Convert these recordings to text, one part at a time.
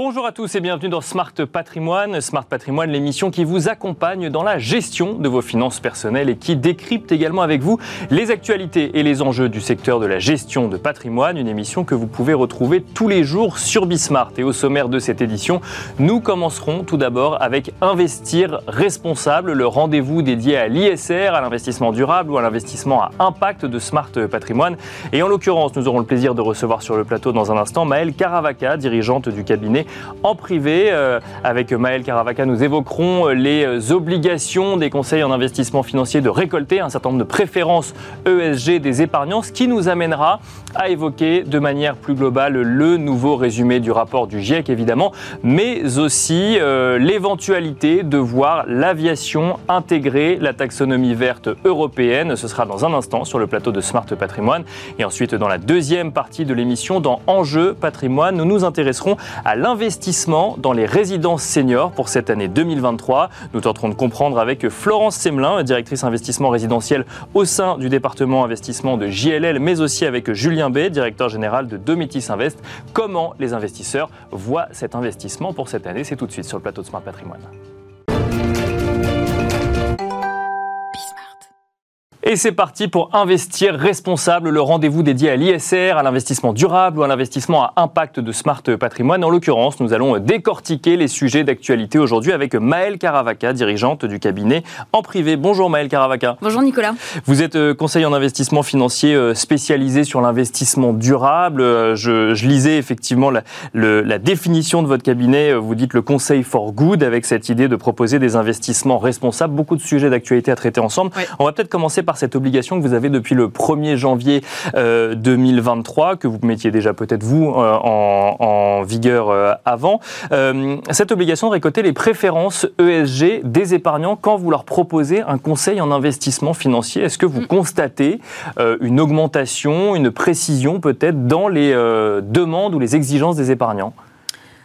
Bonjour à tous et bienvenue dans Smart Patrimoine. Smart Patrimoine, l'émission qui vous accompagne dans la gestion de vos finances personnelles et qui décrypte également avec vous les actualités et les enjeux du secteur de la gestion de patrimoine. Une émission que vous pouvez retrouver tous les jours sur Bismart. Et au sommaire de cette édition, nous commencerons tout d'abord avec Investir responsable, le rendez-vous dédié à l'ISR, à l'investissement durable ou à l'investissement à impact de Smart Patrimoine. Et en l'occurrence, nous aurons le plaisir de recevoir sur le plateau dans un instant Maëlle Caravaca, dirigeante du cabinet en privé. Euh, avec Maël Caravaca, nous évoquerons les obligations des conseils en investissement financier de récolter un certain nombre de préférences ESG des épargnants, ce qui nous amènera à évoquer de manière plus globale le nouveau résumé du rapport du GIEC, évidemment, mais aussi euh, l'éventualité de voir l'aviation intégrer la taxonomie verte européenne. Ce sera dans un instant sur le plateau de Smart Patrimoine. Et ensuite, dans la deuxième partie de l'émission, dans Enjeu Patrimoine, nous nous intéresserons à l'investissement dans les résidences seniors pour cette année 2023. Nous tenterons de comprendre avec Florence Semelin, directrice investissement résidentiel au sein du département investissement de JLL, mais aussi avec Julien B, directeur général de Domitis Invest, comment les investisseurs voient cet investissement pour cette année? C'est tout de suite sur le plateau de Smart Patrimoine. Et c'est parti pour Investir responsable, le rendez-vous dédié à l'ISR, à l'investissement durable ou à l'investissement à impact de Smart Patrimoine. En l'occurrence, nous allons décortiquer les sujets d'actualité aujourd'hui avec Maëlle Caravaca, dirigeante du cabinet en privé. Bonjour Maëlle Caravaca. Bonjour Nicolas. Vous êtes euh, conseiller en investissement financier euh, spécialisé sur l'investissement durable. Euh, je, lisais effectivement la, la, définition de votre cabinet. Vous dites le conseil for good avec cette idée de proposer des investissements responsables. Beaucoup de sujets d'actualité à traiter ensemble. On va peut-être commencer par cette obligation que vous avez depuis le 1er janvier 2023, euh, que vous mettiez déjà peut-être vous euh, en, vigueur euh, avant. cette obligation de récolter les préférences ESG des épargnants quand vous leur proposez un conseil en investissement financier. Est-ce que vous mm. constatez une augmentation, une précision peut-être dans les demandes ou les exigences des épargnants?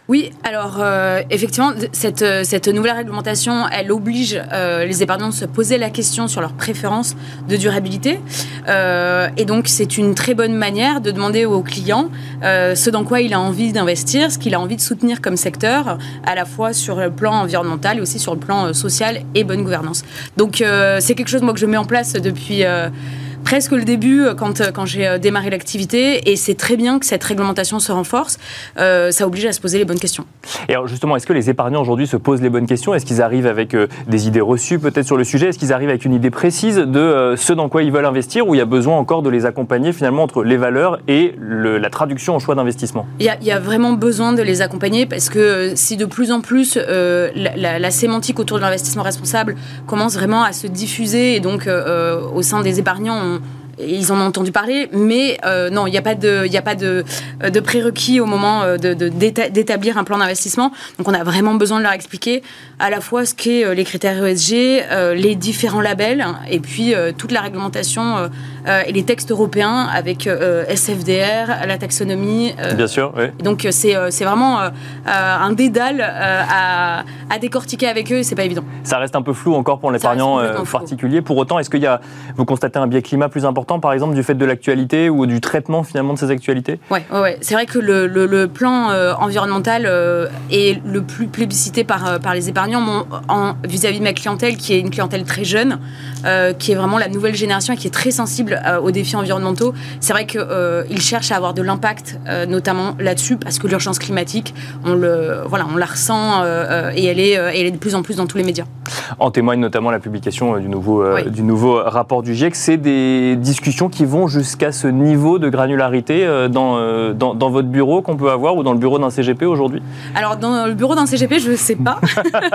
Oui, alors euh, effectivement, cette, euh, cette, nouvelle réglementation, elle oblige euh, les épargnants de se poser la question sur leurs préférences de durabilité. et donc, c'est une très bonne manière de demander aux clients ce dans quoi il a envie d'investir, ce qu'il a envie de soutenir comme secteur, à la fois sur le plan environnemental et aussi sur le plan social et bonne gouvernance. Donc, c'est quelque chose moi, que je mets en place depuis presque le début euh, quand, euh, quand j'ai euh, démarré l'activité. Et c'est très bien que cette réglementation se renforce. ça oblige à se poser les bonnes questions. Et alors justement, est-ce que les épargnants aujourd'hui se posent les bonnes questions? Est-ce qu'ils arrivent avec des idées reçues peut-être sur le sujet? Est-ce qu'ils arrivent avec une idée précise de ce dans quoi ils veulent investir ou il y a besoin encore de les accompagner finalement entre les valeurs et la traduction en choix d'investissement? Il, y, a, vraiment besoin de les accompagner parce que si de plus en plus la, la, sémantique autour de l'investissement responsable commence vraiment à se diffuser et donc au sein des épargnants, ils en ont entendu parler, mais euh, non, il n'y a pas de, a pas de, de prérequis au moment euh, d'établir un plan d'investissement. Donc on a vraiment besoin de leur expliquer à la fois ce qu'est euh, les critères ESG, les différents labels, et puis toute la réglementation et les textes européens avec SFDR, la taxonomie. Bien sûr, oui. Donc c'est vraiment un dédale à, à, décortiquer avec eux, c'est pas évident. Ça reste un peu flou encore pour l'épargnant particulier. Pour autant, est-ce qu'il y a, vous constatez un biais climat plus important par exemple, du fait de l'actualité ou du traitement finalement de ces actualités? Oui, ouais, c'est vrai que le, plan euh, environnemental euh, est le plus plébiscité par, euh, par les épargnants vis-à-vis de ma clientèle, qui est une clientèle très jeune, qui est vraiment la nouvelle génération et qui est très sensible aux défis environnementaux. C'est vrai qu'ils cherchent à avoir de l'impact, notamment là-dessus, parce que l'urgence climatique, on, le, voilà, on la ressent et elle est, elle est de plus en plus dans tous les médias. En témoigne notamment la publication du nouveau, du nouveau rapport du GIEC. C'est des discussions qui vont jusqu'à ce niveau de granularité euh, euh, dans, dans, votre bureau qu'on peut avoir ou dans le bureau d'un CGP aujourd'hui? Alors, dans le bureau d'un CGP, je ne sais pas.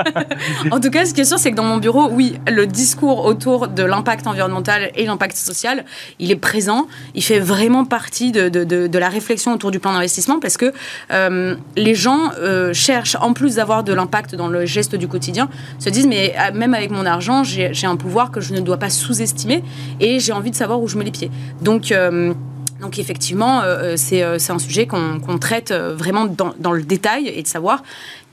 en tout cas, ce qui est sûr, c'est que dans mon bureau, oui, le discours autour de l'impact environnemental et l'impact social, il est présent. Il fait vraiment partie de, de, la réflexion autour du plan d'investissement parce que euh, les gens cherchent, en plus d'avoir de l'impact dans le geste du quotidien, se disent, mais même avec mon argent, j'ai un pouvoir que je ne dois pas sous-estimer et j'ai envie de savoir où je mets les pieds. Donc, euh, donc effectivement, euh, euh, c'est un sujet qu'on traite vraiment dans, dans, le détail et de savoir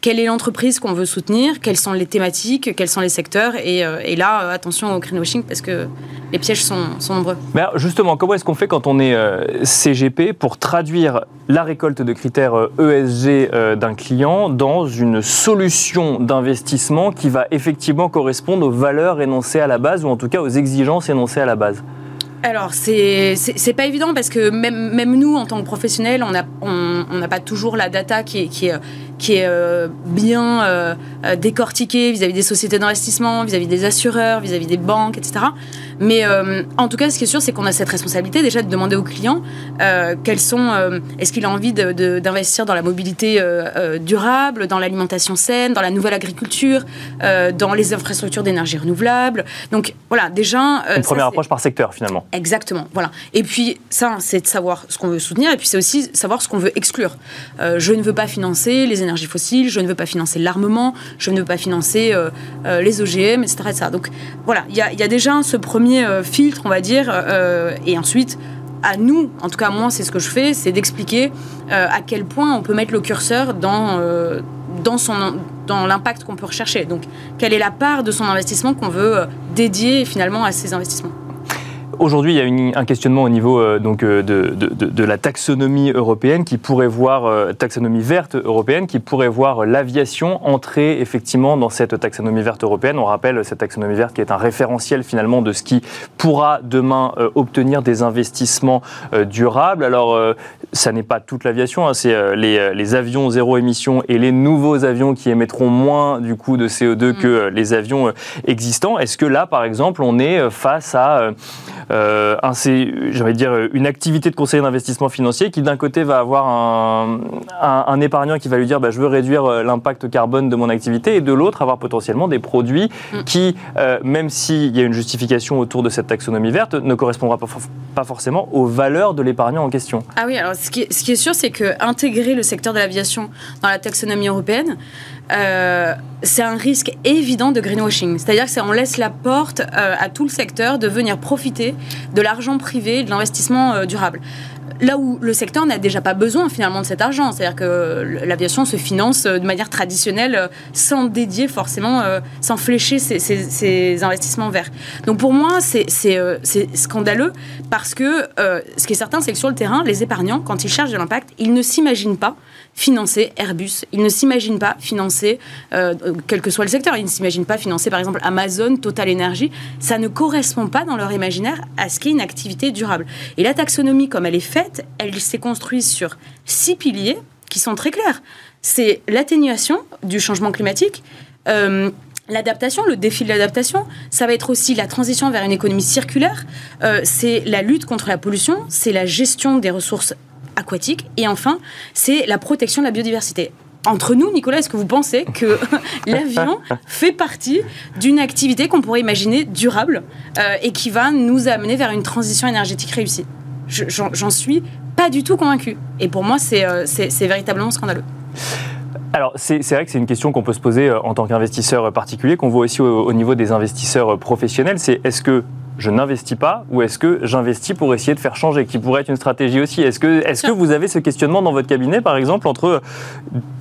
quelle est l'entreprise qu'on veut soutenir, quelles sont les thématiques, quels sont les secteurs. Et, et là, attention au greenwashing parce que les pièges sont, sont nombreux. Mais justement, comment est-ce qu'on fait quand on est CGP pour traduire la récolte de critères ESG d'un client dans une solution d'investissement qui va effectivement correspondre aux valeurs énoncées à la base ou en tout cas aux exigences énoncées à la base? Alors, c'est pas évident parce que même, même nous, en tant que professionnels, on n'a on, pas toujours la data qui est, qui est, qui est euh, bien euh, euh, décortiquée vis-à-vis des sociétés d'investissement, vis-à-vis des assureurs, vis-à-vis des banques, etc. Mais en tout cas, ce qui est sûr, c'est qu'on a cette responsabilité déjà de demander aux clients quels sont, est-ce qu'il a envie d'investir dans la mobilité durable, dans l'alimentation saine, dans la nouvelle agriculture, dans les infrastructures d'énergie renouvelable. Donc voilà, déjà. Une première approche par secteur finalement. Exactement, voilà. Et puis ça, c'est de savoir ce qu'on veut soutenir, et puis c'est aussi savoir ce qu'on veut exclure. je ne veux pas financer les énergies fossiles, je ne veux pas financer l'armement, je ne veux pas financer euh, euh, les OGM, etc., Donc voilà, il y, a déjà ce premier euh, filtre, on va dire, et ensuite à nous, en tout cas moi, c'est ce que je fais, c'est d'expliquer à quel point on peut mettre le curseur dans, dans, son, dans l'impact qu'on peut rechercher. Donc, quelle est la part de son investissement qu'on veut dédier finalement à ces investissements Aujourd'hui, il y a un questionnement au niveau euh, donc, euh, de, de, la taxonomie européenne qui pourrait voir, euh, taxonomie verte européenne, qui pourrait voir l'aviation entrer effectivement dans cette taxonomie verte européenne. On rappelle cette taxonomie verte qui est un référentiel finalement de ce qui pourra demain obtenir des investissements durables. Alors, ça n'est pas toute l'aviation, hein, c'est les, les, avions zéro émission et les nouveaux avions qui émettront moins du coup de CO2 mm. que les avions existants. Est-ce que là, par exemple, on est face à euh, j'allais dire, une activité de conseiller d'investissement financier qui d'un côté va avoir un, un, épargnant qui va lui dire bah, je veux réduire euh, l'impact carbone de mon activité et de l'autre avoir potentiellement des produits mm. qui, euh, même s'il y a une justification autour de cette taxonomie verte, ne correspondra pas, pas forcément aux valeurs de l'épargnant en question. Ah oui, alors ce qui est, ce qui est sûr, c'est que intégrer le secteur de l'aviation dans la taxonomie européenne, euh, c'est un risque évident de greenwashing. C'est-à-dire que on laisse la porte euh, à tout le secteur de venir profiter de l'argent privé, de l'investissement euh, durable. Là où le secteur n'a déjà pas besoin finalement de cet argent, c'est-à-dire que l'aviation se finance de manière traditionnelle sans dédier forcément, sans flécher ses, investissements verts. Donc pour moi, c'est scandaleux parce que ce qui est certain, c'est que sur le terrain, les épargnants, quand ils cherchent de l'impact, ils ne s'imaginent pas financer Airbus. Ils ne s'imaginent pas financer, euh, quel que soit le secteur, ils ne s'imaginent pas financer par exemple Amazon, Total Energy. Ça ne correspond pas dans leur imaginaire à ce qu'est une activité durable. Et la taxonomie, comme elle est faite, elle s'est construite sur six piliers qui sont très clairs. C'est l'atténuation du changement climatique. Euh, L'adaptation, le défi de l'adaptation, ça va être aussi la transition vers une économie circulaire, euh, c'est la lutte contre la pollution, c'est la gestion des ressources aquatique. Et enfin, c'est la protection de la biodiversité. Entre nous, Nicolas, est-ce que vous pensez que l'avion fait partie d'une activité qu'on pourrait imaginer durable euh, et qui va nous amener vers une transition énergétique réussie? J'en suis pas du tout convaincu. Et pour moi, c'est euh, véritablement scandaleux. Alors, c'est vrai que c'est une question qu'on peut se poser euh, en tant qu'investisseur particulier, qu'on voit aussi au, niveau des investisseurs professionnels. C'est est-ce que je n'investis pas ou est-ce que j'investis pour essayer de faire changer, qui pourrait être une stratégie aussi? Est-ce que, est que vous avez ce questionnement dans votre cabinet, par exemple, entre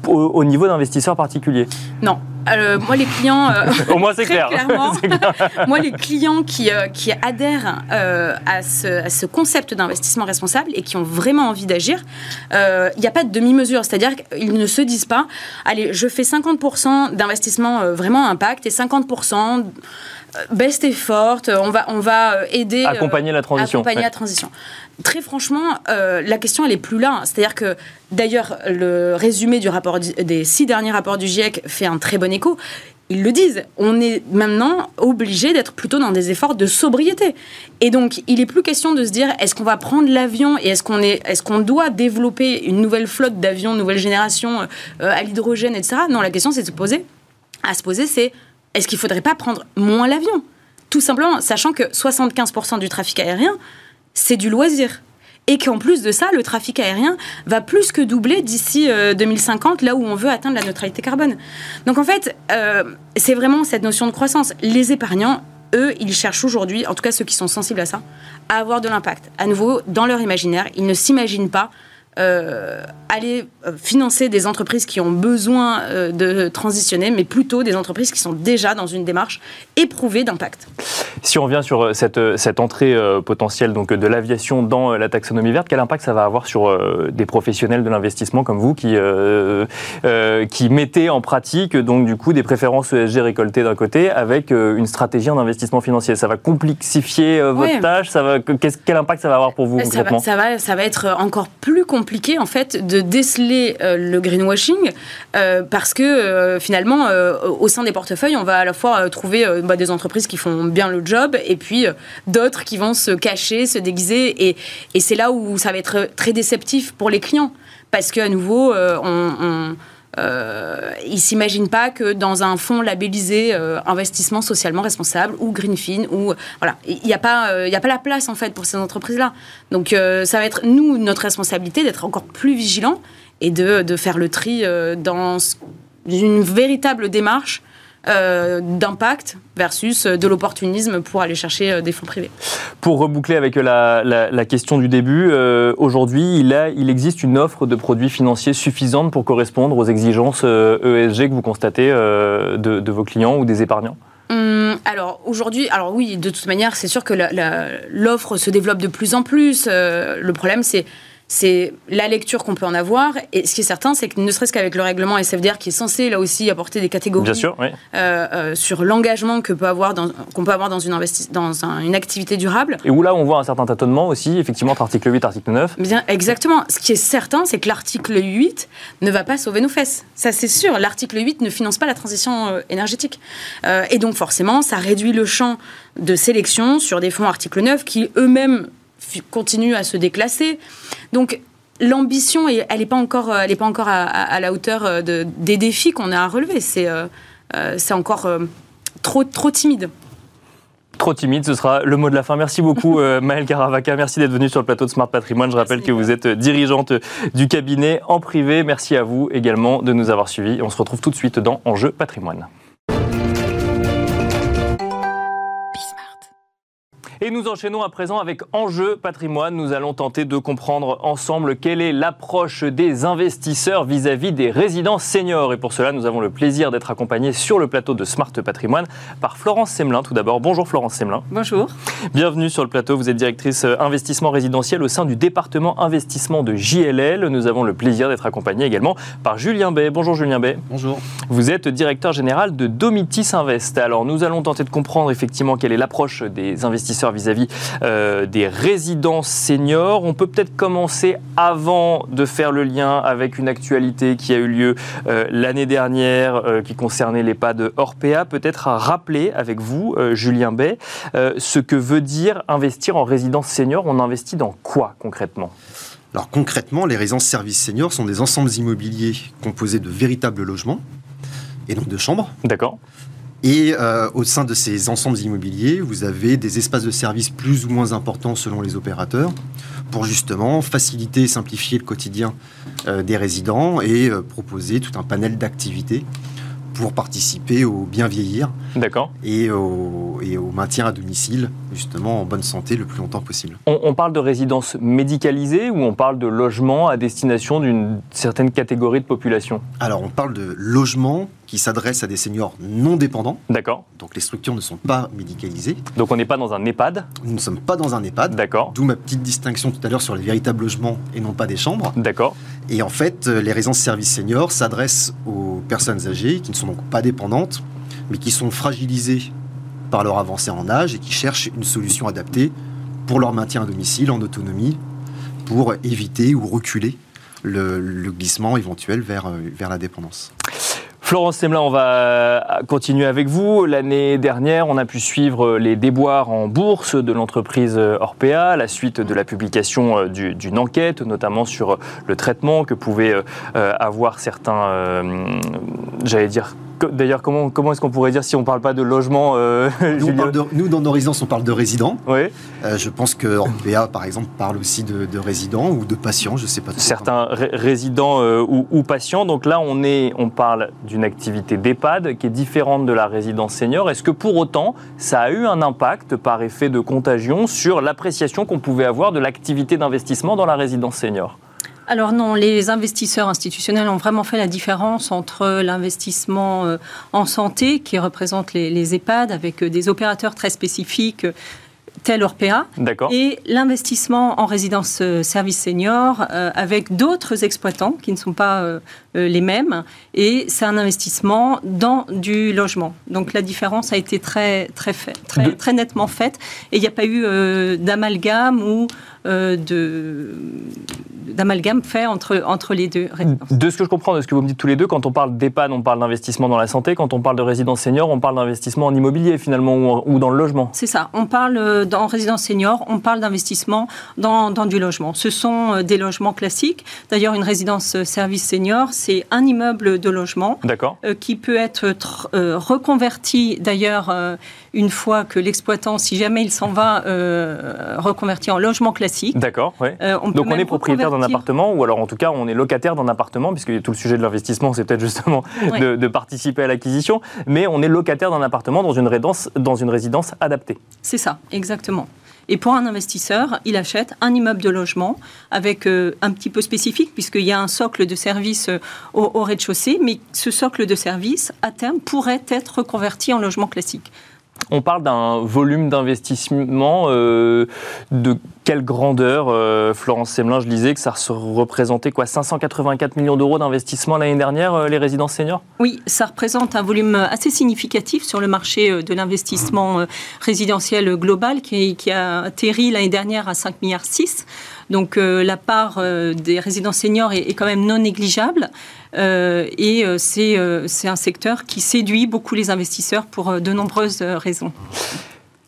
au, niveau d'investisseurs particuliers? Non. Euh, moi, les clients. Euh, au moins, c'est clair. Clairement, moi, les clients qui, euh, qui adhèrent à ce, à, ce, concept d'investissement responsable et qui ont vraiment envie d'agir, il n'y a pas de demi-mesure. C'est-à-dire qu'ils ne se disent pas allez, je fais 50% d'investissement vraiment impact et 50% best et forte, on va, on va euh, aider. Euh, accompagner la transition. Accompagner la transition. Très franchement, euh, la question, elle est plus là. C'est-à-dire que, d'ailleurs, le résumé du rapport, des six derniers rapports du GIEC fait un très bon écho. Ils le disent, on est maintenant obligé d'être plutôt dans des efforts de sobriété. Et donc, il n'est plus question de se dire est-ce qu'on va prendre l'avion et est-ce qu'on est, est qu'on doit développer une nouvelle flotte d'avions, nouvelle génération à l'hydrogène, etc. Non, la question, c'est de se poser. À se poser, c'est est-ce qu'il ne faudrait pas prendre moins l'avion? Tout simplement, sachant que 75% du trafic aérien, c'est du loisir. Et qu'en plus de ça, le trafic aérien va plus que doubler d'ici 2050, euh, là où on veut atteindre la neutralité carbone. Donc en fait, euh, c'est vraiment cette notion de croissance. Les épargnants, eux, ils cherchent aujourd'hui, en tout cas ceux qui sont sensibles à ça, à avoir de l'impact. À nouveau, dans leur imaginaire, ils ne s'imaginent pas euh, aller euh, financer des entreprises qui ont besoin euh, de transitionner, mais plutôt des entreprises qui sont déjà dans une démarche éprouvée d'impact. Si on revient sur cette, cette entrée potentielle donc, de l'aviation dans la taxonomie verte, quel impact ça va avoir sur des professionnels de l'investissement comme vous qui, qui mettez en pratique donc, du coup, des préférences ESG récoltées d'un côté avec une stratégie en investissement financier? Ça va complexifier votre tâche? Ça va, Quel impact ça va avoir pour vous concrètement? ça va, ça va être encore plus compliqué compliqué en fait de déceler euh, le greenwashing euh, parce que euh, finalement au sein des portefeuilles on va à la fois trouver bah, des entreprises qui font bien le job et puis d'autres qui vont se cacher, se déguiser et, et c'est là où ça va être très déceptif pour les clients. Parce qu'à nouveau on euh, ils s'imaginent pas que dans un fonds labellisé euh, investissement socialement responsable ou Greenfin ou voilà, il n'y a pas euh, il a pas la place en fait pour ces entreprises là. Donc euh, ça va être nous notre responsabilité d'être encore plus vigilants et de, de faire le tri dans une véritable démarche euh, d'impact versus euh, de l'opportunisme pour aller chercher euh, des fonds privés. Pour reboucler avec la, question du début, aujourd'hui, il, il existe une offre de produits financiers suffisante pour correspondre aux exigences ESG e que vous constatez de, vos clients ou des épargnants? Hum, alors aujourd'hui, alors oui, de toute manière, c'est sûr que l'offre se développe de plus en plus. le problème, c'est c'est la lecture qu'on peut en avoir. Et ce qui est certain, c'est que ne serait-ce qu'avec le règlement SFDR qui est censé là aussi apporter des catégories euh, euh, sur l'engagement que peut avoir qu'on peut avoir dans, une, dans une activité durable. Et où là, on voit un certain tâtonnement aussi, effectivement, entre article 8, article 9. Bien, exactement. Ce qui est certain, c'est que l'article 8 ne va pas sauver nos fesses. Ça, c'est sûr. L'article 8 ne finance pas la transition euh, énergétique. et donc, forcément, ça réduit le champ de sélection sur des fonds article 9 qui eux-mêmes continue à se déclasser. Donc l'ambition, elle n'est pas encore, elle est pas encore à, la hauteur euh, de, des défis qu'on a à relever. C'est euh, euh, c'est encore trop, trop timide. Trop timide, ce sera le mot de la fin. Merci beaucoup Maëlle Caravaca, merci d'être venue sur le plateau de Smart Patrimoine. Je rappelle que vous êtes dirigeante du cabinet en privé. Merci à vous également de nous avoir suivis. On se retrouve tout de suite dans Enjeu Patrimoine. Et nous enchaînons à présent avec Enjeu patrimoine. Nous allons tenter de comprendre ensemble quelle est l'approche des investisseurs vis-à-vis des résidents seniors. Et pour cela, nous avons le plaisir d'être accompagnés sur le plateau de Smart Patrimoine par Florence Semelin. Tout d'abord, bonjour Florence Semelin. Bonjour. Bienvenue sur le plateau. Vous êtes directrice euh, investissement résidentiel au sein du département investissement de JLL. Nous avons le plaisir d'être accompagnés également par Julien Bay. Bonjour Julien Bay. Bonjour. Vous êtes directeur général de Domitis Invest. Alors nous allons tenter de comprendre effectivement quelle est l'approche des investisseurs vis-à-vis euh, des résidences seniors. On peut peut-être commencer avant de faire le lien avec une actualité qui a eu lieu euh, l'année dernière euh, qui concernait l'EHPAD Orpea. Peut-être à rappeler avec vous, Julien Bay, ce que veut dire investir en résidence senior. On investit dans quoi concrètement? Alors concrètement, les résidences services seniors sont des ensembles immobiliers composés de véritables logements et donc de chambres. D'accord. Et euh, au sein de ces ensembles immobiliers, vous avez des espaces de service plus ou moins importants selon les opérateurs pour justement faciliter et simplifier le quotidien euh, des résidents et euh, proposer tout un panel d'activités pour participer au bien vieillir et au, et au maintien à domicile, justement en bonne santé le plus longtemps possible. On, parle de résidence médicalisée ou on parle de logement à destination d'une certaine catégorie de population? Alors on parle de logement qui s'adresse à des seniors non dépendants. D'accord. Donc les structures ne sont pas médicalisées. Donc on n'est pas dans un EHPAD? Nous ne sommes pas dans un EHPAD. D'accord. D'où ma petite distinction tout à l'heure sur les véritables logements et non pas des chambres. D'accord. Et en fait, les résidences services seniors s'adressent aux personnes âgées qui ne sont donc pas dépendantes, mais qui sont fragilisées par leur avancée en âge et qui cherchent une solution adaptée pour leur maintien à domicile en autonomie, pour éviter ou reculer le, glissement éventuel vers, euh, vers la dépendance. Florence Semelin, on va continuer avec vous. L'année dernière, on a pu suivre les déboires en bourse de l'entreprise Orpea, la suite de la publication euh, d'une enquête, notamment sur le traitement que pouvaient euh, avoir certains, j'allais dire, D'ailleurs, comment, comment est-ce qu'on pourrait dire si on ne parle pas de logement euh, nous, dans nos résidences, on parle de résidents. Oui. Euh, je pense que Orpea, par exemple, parle aussi de, résidents ou de patients, je ne sais pas. Certains résidents euh, ou, patients. Donc là, on, est, on parle d'une activité d'EHPAD qui est différente de la résidence senior. Est-ce que pour autant, ça a eu un impact par effet de contagion sur l'appréciation qu'on pouvait avoir de l'activité d'investissement dans la résidence senior? Alors non, les investisseurs institutionnels ont vraiment fait la différence entre l'investissement euh, en santé, qui représente les, les EHPAD, avec euh, des opérateurs très spécifiques tel Orpea, et l'investissement en résidence euh, service senior euh, avec d'autres exploitants qui ne sont pas euh, les mêmes, et c'est un investissement dans du logement. Donc la différence a été très, très, fait, très, très nettement faite, et il n'y a pas eu d'amalgame ou de d'amalgame fait entre, entre les deux résidences. De ce que je comprends, de ce que vous me dites tous les deux, quand on parle d'EHPAD, on parle d'investissement dans la santé, quand on parle de résidence senior, on parle d'investissement en immobilier finalement ou, dans le logement. C'est ça, on parle euh, dans résidence senior, on parle d'investissement dans, dans, du logement. Ce sont euh, des logements classiques. D'ailleurs, une résidence euh, service senior, c'est un immeuble de logement qui peut être reconverti d'ailleurs une fois que l'exploitant, si jamais il s'en va, reconverti en logement classique. D'accord, oui. Donc on est propriétaire d'un appartement, ou alors en tout cas on est locataire d'un appartement, puisque tout le sujet de l'investissement, c'est peut-être justement de, participer à l'acquisition, mais on est locataire d'un appartement dans une résidence, dans une résidence adaptée. C'est ça, exactement. Et pour un investisseur, il achète un immeuble de logement avec euh, un petit peu spécifique, puisqu'il y a un socle de service euh, au, au rez-de-chaussée, mais ce socle de service, à terme, pourrait être reconverti en logement classique. On parle d'un volume d'investissement euh, de quelle grandeur euh, Florence Semelin, je disais que ça représentait quoi 584 millions d'euros d'investissement l'année dernière, euh, les résidences seniors? Oui, ça représente un volume assez significatif sur le marché de l'investissement résidentiel global qui, a atterri l'année dernière à 5 milliards 6. Donc la part des résidents seniors est, quand même non négligeable. Euh, et c'est un secteur qui séduit beaucoup les investisseurs pour de nombreuses raisons.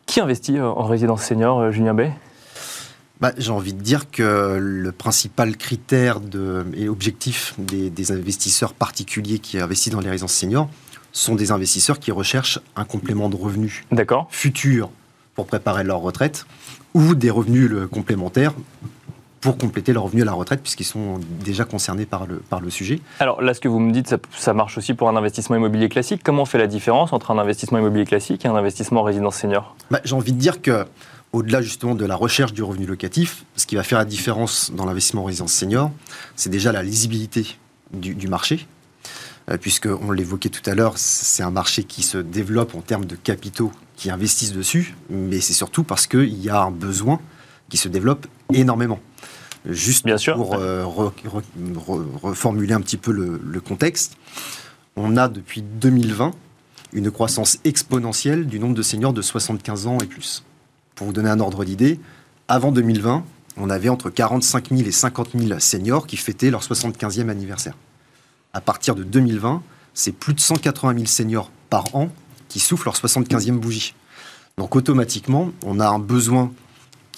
Qui investit en résidence senior, Julien Bay bah, J'ai envie de dire que le principal critère de, et objectif des, des, investisseurs particuliers qui investissent dans les résidences seniors sont des investisseurs qui recherchent un complément de revenus futur pour préparer leur retraite ou des revenus complémentaires pour compléter leur revenu à la retraite, puisqu'ils sont déjà concernés par le, par le sujet. Alors là, ce que vous me dites, ça, marche aussi pour un investissement immobilier classique. Comment on fait la différence entre un investissement immobilier classique et un investissement en résidence senior? Bah, J'ai envie de dire que au-delà justement de la recherche du revenu locatif, ce qui va faire la différence dans l'investissement en résidence senior, c'est déjà la lisibilité du, du marché, euh, puisque on l'évoquait tout à l'heure, c'est un marché qui se développe en termes de capitaux qui investissent dessus, mais c'est surtout parce qu'il y a un besoin qui se développe énormément. Juste Bien sûr. pour euh, reformuler un petit peu le, contexte, on a depuis 2020 une croissance exponentielle du nombre de seniors de 75 ans et plus. Pour vous donner un ordre d'idée, avant 2020, on avait entre 45 000 et 50 000 seniors qui fêtaient leur 75e anniversaire. À partir de 2020, c'est plus de 180 000 seniors par an qui soufflent leur 75e bougie. Donc automatiquement, on a un besoin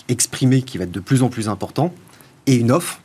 exprimé qui va être de plus en plus important et une offre,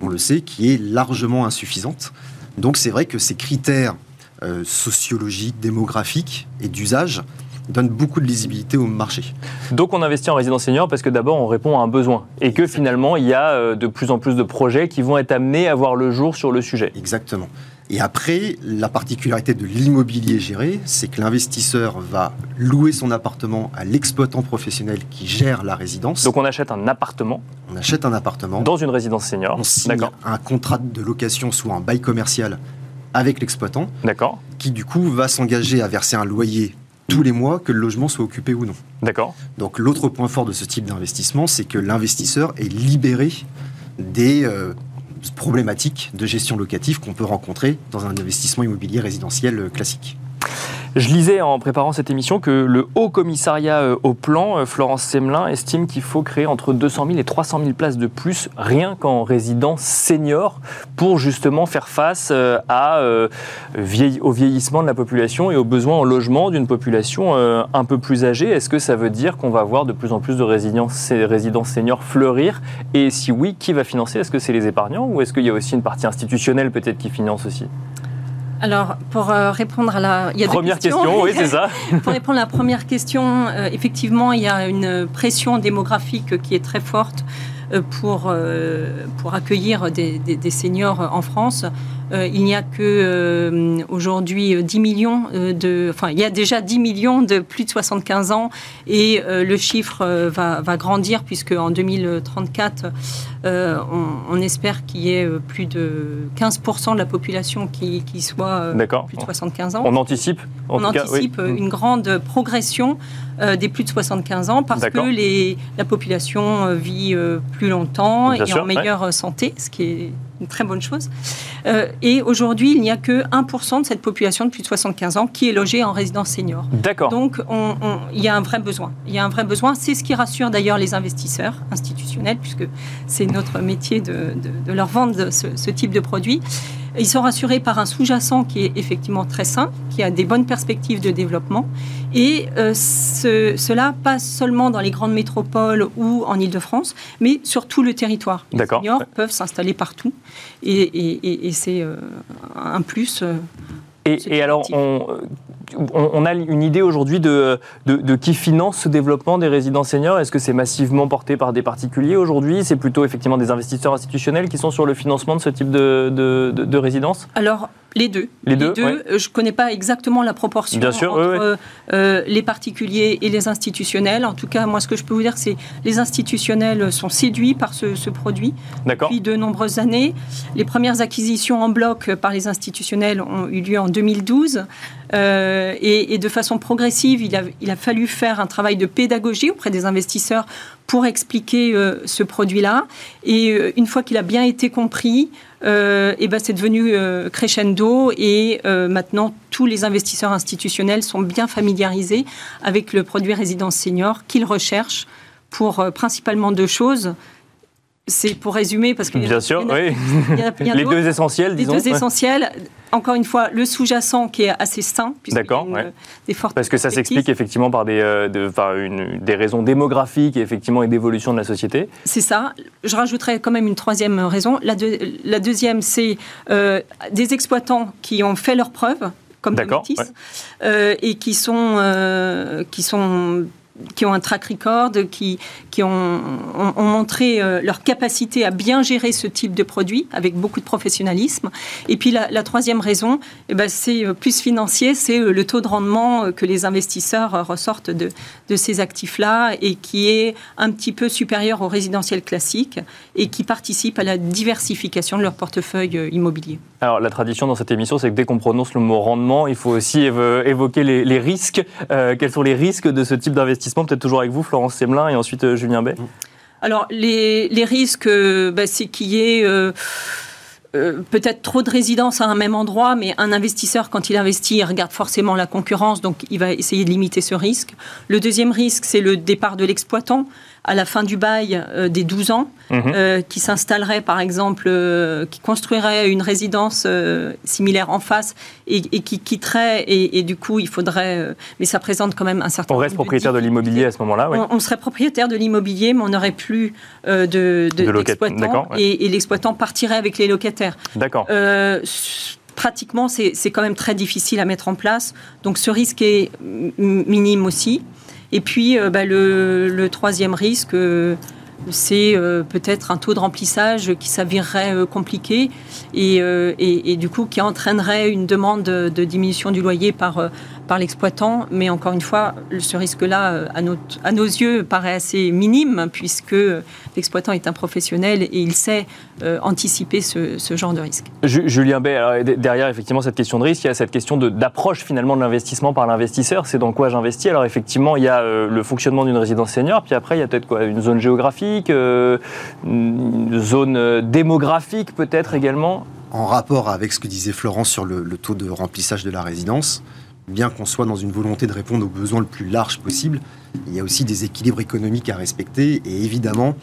on le sait, qui est largement insuffisante. Donc c'est vrai que ces critères euh, sociologiques, démographiques et d'usage donnent beaucoup de lisibilité au marché. Donc on investit en résidence senior parce que d'abord on répond à un besoin et que finalement il y a euh, de plus en plus de projets qui vont être amenés à voir le jour sur le sujet. Exactement. Et après, la particularité de l'immobilier géré, c'est que l'investisseur va louer son appartement à l'exploitant professionnel qui gère la résidence. Donc on achète un appartement. On achète un appartement. Dans une résidence senior. On signe un contrat de location, soit un bail commercial avec l'exploitant. D'accord. Qui du coup va s'engager à verser un loyer tous les mois, que le logement soit occupé ou non. D'accord. Donc l'autre point fort de ce type d'investissement, c'est que l'investisseur est libéré des euh, problématiques de gestion locative qu'on peut rencontrer dans un investissement immobilier résidentiel classique. Je lisais en préparant cette émission que le Haut Commissariat euh, au Plan, euh, Florence Semelin, estime qu'il faut créer entre 200 000 et 300 000 places de plus, rien qu'en résidence senior, pour justement faire face euh, au vieillissement de la population et aux besoins en logement d'une population un peu plus âgée. Est-ce que ça veut dire qu'on va voir de plus en plus de résidences seniors fleurir? Et si oui, qui va financer? Est-ce que c'est les épargnants ou est-ce qu'il y a aussi une partie institutionnelle peut-être qui finance aussi? Alors, pour euh, répondre à la... Il y a première question, oui, c'est ça. pour répondre à la première question, euh, effectivement, il y a une pression démographique qui est très forte euh, pour, pour accueillir des, des, seniors en France. il n'y a que aujourd'hui 10 millions de, enfin, il y a déjà 10 millions de plus de 75 ans et le chiffre va, va, grandir puisque en 2034, on, espère qu'il y ait plus de 15% de la population qui, qui soit plus de 75 ans. On anticipe On anticipe une grande progression des plus de 75 ans parce que les, la population vit plus longtemps et en meilleure santé, ce qui est une très bonne chose. Euh, et aujourd'hui, il n'y a que 1% de cette population de plus de 75 ans qui est logée en résidence senior. D'accord. Donc, il y a un vrai besoin. Il y a un vrai besoin. C'est ce qui rassure d'ailleurs les investisseurs institutionnels, puisque c'est notre métier de, leur vendre ce, type de produit. Ils sont rassurés par un sous-jacent qui est effectivement très sain, qui a des bonnes perspectives de développement. Et euh, cela passe seulement dans les grandes métropoles ou en Ile-de-France, mais sur tout le territoire. Les seniors peuvent s'installer partout. Et, c'est euh, un plus. Euh, et, alors, on, on, a une idée aujourd'hui de, de, qui finance ce développement des résidences seniors? Est-ce que c'est massivement porté par des particuliers aujourd'hui? C'est plutôt effectivement des investisseurs institutionnels qui sont sur le financement de ce type de, de résidences? Alors, les deux. Les deux, Je ne connais pas exactement la proportion entre euh, les particuliers et les institutionnels. En tout cas, moi, ce que je peux vous dire, c'est les institutionnels sont séduits par ce, produit depuis de nombreuses années. Les premières acquisitions en bloc par les institutionnels ont eu lieu en 2012. Euh, et, de façon progressive, il a, fallu faire un travail de pédagogie auprès des investisseurs pour expliquer euh, ce produit-là. Et une fois qu'il a bien été compris, euh, et ben c'est devenu euh, crescendo et euh, maintenant tous les investisseurs institutionnels sont bien familiarisés avec le produit résidence senior qu'ils recherchent pour principalement deux choses c'est pour résumer parce que bien sûr, oui. les deux essentiels, disons. Les deux essentiels. Encore une fois, le sous-jacent qui est assez sain, D'accord. Des fortes parce que ça s'explique effectivement par des, euh, une, des raisons démographiques et effectivement et d'évolution de la société. C'est ça. Je rajouterais quand même une troisième raison. La, la deuxième, c'est euh, des exploitants qui ont fait leurs preuves comme Métis, euh, et qui sont, euh, qui sont qui ont un track record, qui, qui ont, ont, montré euh, leur capacité à bien gérer ce type de produit avec beaucoup de professionnalisme. Et puis la, troisième raison, eh ben, c'est euh, plus financier, c'est euh, le taux de rendement que les investisseurs ressortent de, de ces actifs-là et qui est un petit peu supérieur au résidentiel classique et qui participe à la diversification de leur portefeuille immobilier. Alors la tradition dans cette émission, c'est que dès qu'on prononce le mot rendement, il faut aussi évoquer les, risques. quels sont les risques de ce type d'investissement? Peut-être toujours avec vous, Florence Semelin, et ensuite Julien Bay. Alors les, risques, euh, bah, c'est qu'il y ait... Euh, euh, peut-être trop de résidences à un même endroit, mais un investisseur, quand il investit, il regarde forcément la concurrence, donc il va essayer de limiter ce risque. Le deuxième risque, c'est le départ de l'exploitant à la fin du bail euh, des 12 ans, mhm. euh, qui s'installerait par exemple, euh, qui construirait une résidence similaire en face et, qui quitterait, et, du coup il faudrait, mais ça présente quand même un certain. On reste propriétaire de l'immobilier à ce moment-là, oui. on, serait propriétaire de l'immobilier, mais on n'aurait plus de, d'exploitant, et, l'exploitant partirait avec les locataires. D'accord pratiquement, c'est quand même très difficile à mettre en place. Donc ce risque est minime aussi. Et puis, euh, bah, le, troisième risque, euh, c'est euh, peut-être un taux de remplissage qui s'avérerait compliqué et, du coup qui entraînerait une demande de diminution du loyer par, par l'exploitant. Mais encore une fois, ce risque-là, euh, à, à, nos yeux, paraît assez minime, puisque l'exploitant est un professionnel et il sait euh, anticiper ce, genre de risque. Julien Bay, derrière effectivement cette question de risque, il y a cette question d'approche finalement de l'investissement par l'investisseur. C'est dans quoi j'investis Alors effectivement, il y a euh, le fonctionnement d'une résidence senior, puis après il y a peut-être quoi Une zone géographique, une zone démographique peut-être également en rapport avec ce que disait Florence sur le, le, taux de remplissage de la résidence, bien qu'on soit dans une volonté de répondre aux besoins le plus large possible, il y a aussi des équilibres économiques à respecter. Et évidemment,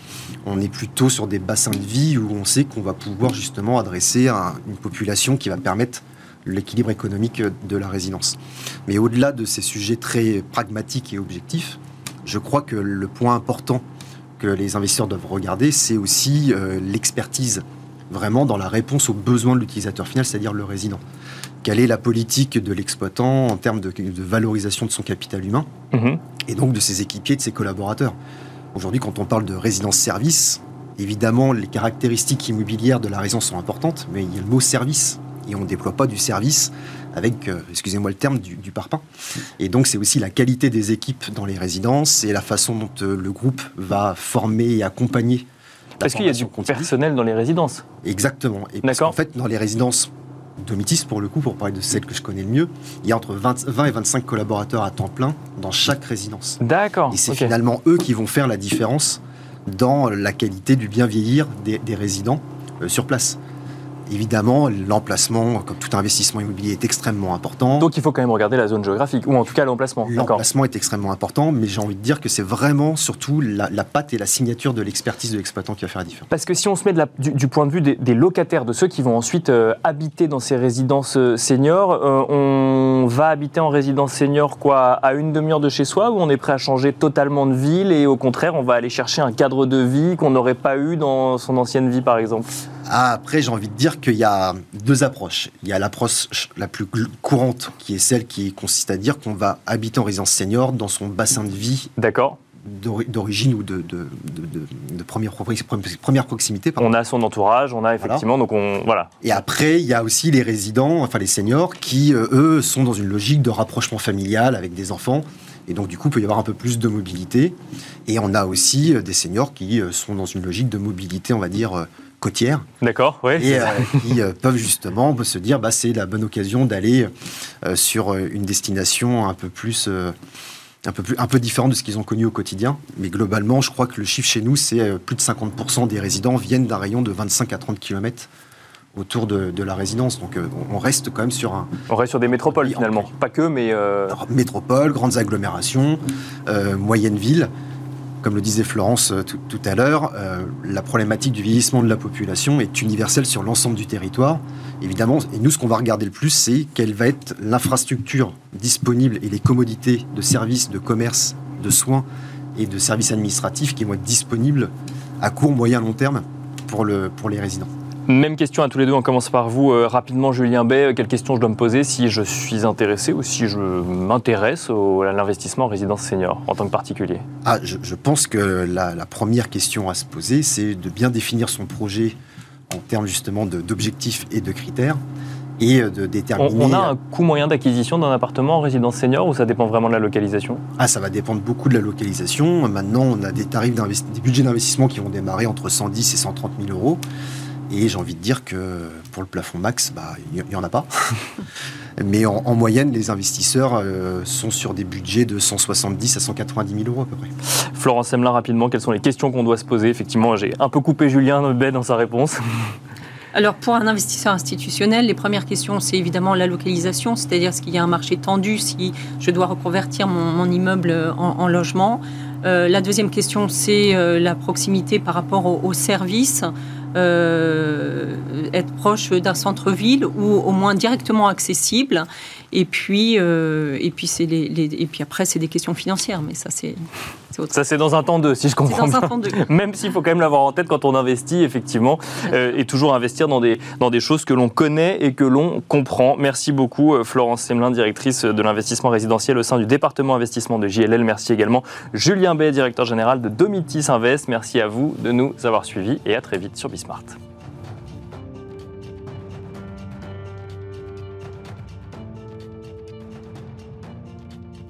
on est plutôt sur des bassins de vie où on sait qu'on va pouvoir justement adresser une population qui va permettre l'équilibre économique de la résidence. Mais au-delà de ces sujets très pragmatiques et objectifs, je crois que le point important que les investisseurs doivent regarder, c'est aussi euh, l'expertise vraiment dans la réponse aux besoins de l'utilisateur final, c'est-à-dire le résident quelle est la politique de l'exploitant en termes de, valorisation de son capital humain mhm. et donc de ses équipiers, de ses collaborateurs. Aujourd'hui, quand on parle de résidence-service, évidemment, les caractéristiques immobilières de la résidence sont importantes, mais il y a le mot service et on ne déploie pas du service avec, euh, excusez-moi le terme, du, du parpaing. Et donc c'est aussi la qualité des équipes dans les résidences et la façon dont euh, le groupe va former et accompagner. Parce qu'il y a du continue. personnel dans les résidences. Exactement. Et parce D'accord. qu'en fait, dans les résidences Domitis, pour le coup, pour parler de celle que je connais le mieux, il y a entre 20, 20 et 25 collaborateurs à temps plein dans chaque résidence. D'accord. Et c'est finalement eux qui vont faire la différence dans la qualité du bien vieillir des, des résidents euh, sur place. Évidemment, l'emplacement, comme tout investissement immobilier, est extrêmement important. Donc il faut quand même regarder la zone géographique, ou en tout cas l'emplacement. L'emplacement est extrêmement important, mais j'ai envie de dire que c'est vraiment surtout la, la patte et la signature de l'expertise de l'exploitant qui va faire la différence. Parce que si on se met de la- du, du point de vue des, des locataires, de ceux qui vont ensuite euh, habiter dans ces résidences euh, seniors, euh, on va habiter en résidence senior quoi à une demi-heure de chez soi ou on est prêt à changer totalement de ville et au contraire on va aller chercher un cadre de vie qu'on n'aurait pas eu dans son ancienne vie par exemple? Après, j'ai envie de dire qu'il y a deux approches. Il y a l'approche la plus courante, qui est celle qui consiste à dire qu'on va habiter en résidence senior dans son bassin de vie D'accord d'ori- d'origine ou de, de, de- de- de première, proximité. pardon. On a son entourage, on a effectivement, donc on. Voilà. Et après, il y a aussi les résidents, enfin les seniors, qui, euh, eux, sont dans une logique de rapprochement familial avec des enfants. Et donc, du coup, il peut y avoir un peu plus de mobilité. Et on a aussi euh, des seniors qui euh, sont dans une logique de mobilité, on va dire, euh, côtière. D'accord, ouais. et euh, qui euh, peuvent justement se dire bah, c'est la bonne occasion d'aller euh, sur une destination un peu plus un peu plus un peu différente de ce qu'ils ont connu au quotidien mais globalement je crois que le chiffre chez nous c'est plus de 50% des résidents viennent d'un rayon de 25 à 30 km autour de, de la résidence donc on reste quand même sur un On reste sur des métropoles Oui, finalement. en- Pas que, mais. euh, métropole grandes agglomérations euh, moyennes villes comme le disait Florence euh, tout, à l'heure, euh, la problématique du vieillissement de la population est universelle sur l'ensemble du territoire. Évidemment, et nous, ce qu'on va regarder le plus, c'est quelle va être l'infrastructure disponible et les commodités de services, de commerce, de soins et de services administratifs qui vont être disponibles à court, moyen, long terme pour les résidents. Même question à tous les deux, on commence par vous euh, rapidement, Julien Bay. Quelle question je dois me poser si je suis intéressé ou si je m'intéresse au- à l'investissement en résidence senior en tant que particulier? Ah, je, je pense que la, la première question à se poser, c'est de bien définir son projet en termes justement d'objectifs et de critères et euh, de on, déterminer. on a un coût moyen d'acquisition d'un appartement en résidence senior ou ça dépend vraiment de la localisation? Ah, ça va dépendre beaucoup de la localisation. Maintenant, on a des tarifs des budgets d'investissement qui vont démarrer entre 110 et 130 000 euros. Et j'ai envie de dire que pour le plafond max, bah, il n'y en a pas. Mais en, en moyenne, les investisseurs euh, sont sur des budgets de 170 à 190 000 euros à peu près. Florence Semelin, rapidement, quelles sont les questions qu'on doit se poser Effectivement, j'ai un peu coupé Julien Bay dans sa réponse. Alors pour un investisseur institutionnel, les premières questions, c'est évidemment la localisation, c'est-à-dire est-ce qu'il y a un marché tendu, si je dois reconvertir mon, mon immeuble en, en logement. Euh, la deuxième question, c'est euh, la proximité par rapport au, au service. Euh, être proche d'un centre-ville ou au moins directement accessible. Et puis, euh, et puis, c'est les, les- et puis après, c'est des questions financières, mais ça, c'est Ça, c'est dans un temps 2, si je comprends bien. Même s'il faut quand même l'avoir en tête quand on investit, effectivement, euh, et toujours investir dans des, dans des choses que l'on connaît et que l'on comprend. Merci beaucoup, Florence Semelin, directrice de l'investissement résidentiel au sein du département investissement de JLL. Merci également, Julien Bay, directeur général de Domitis Invest. Merci à vous de nous avoir suivis et à très vite sur Bismart. macht.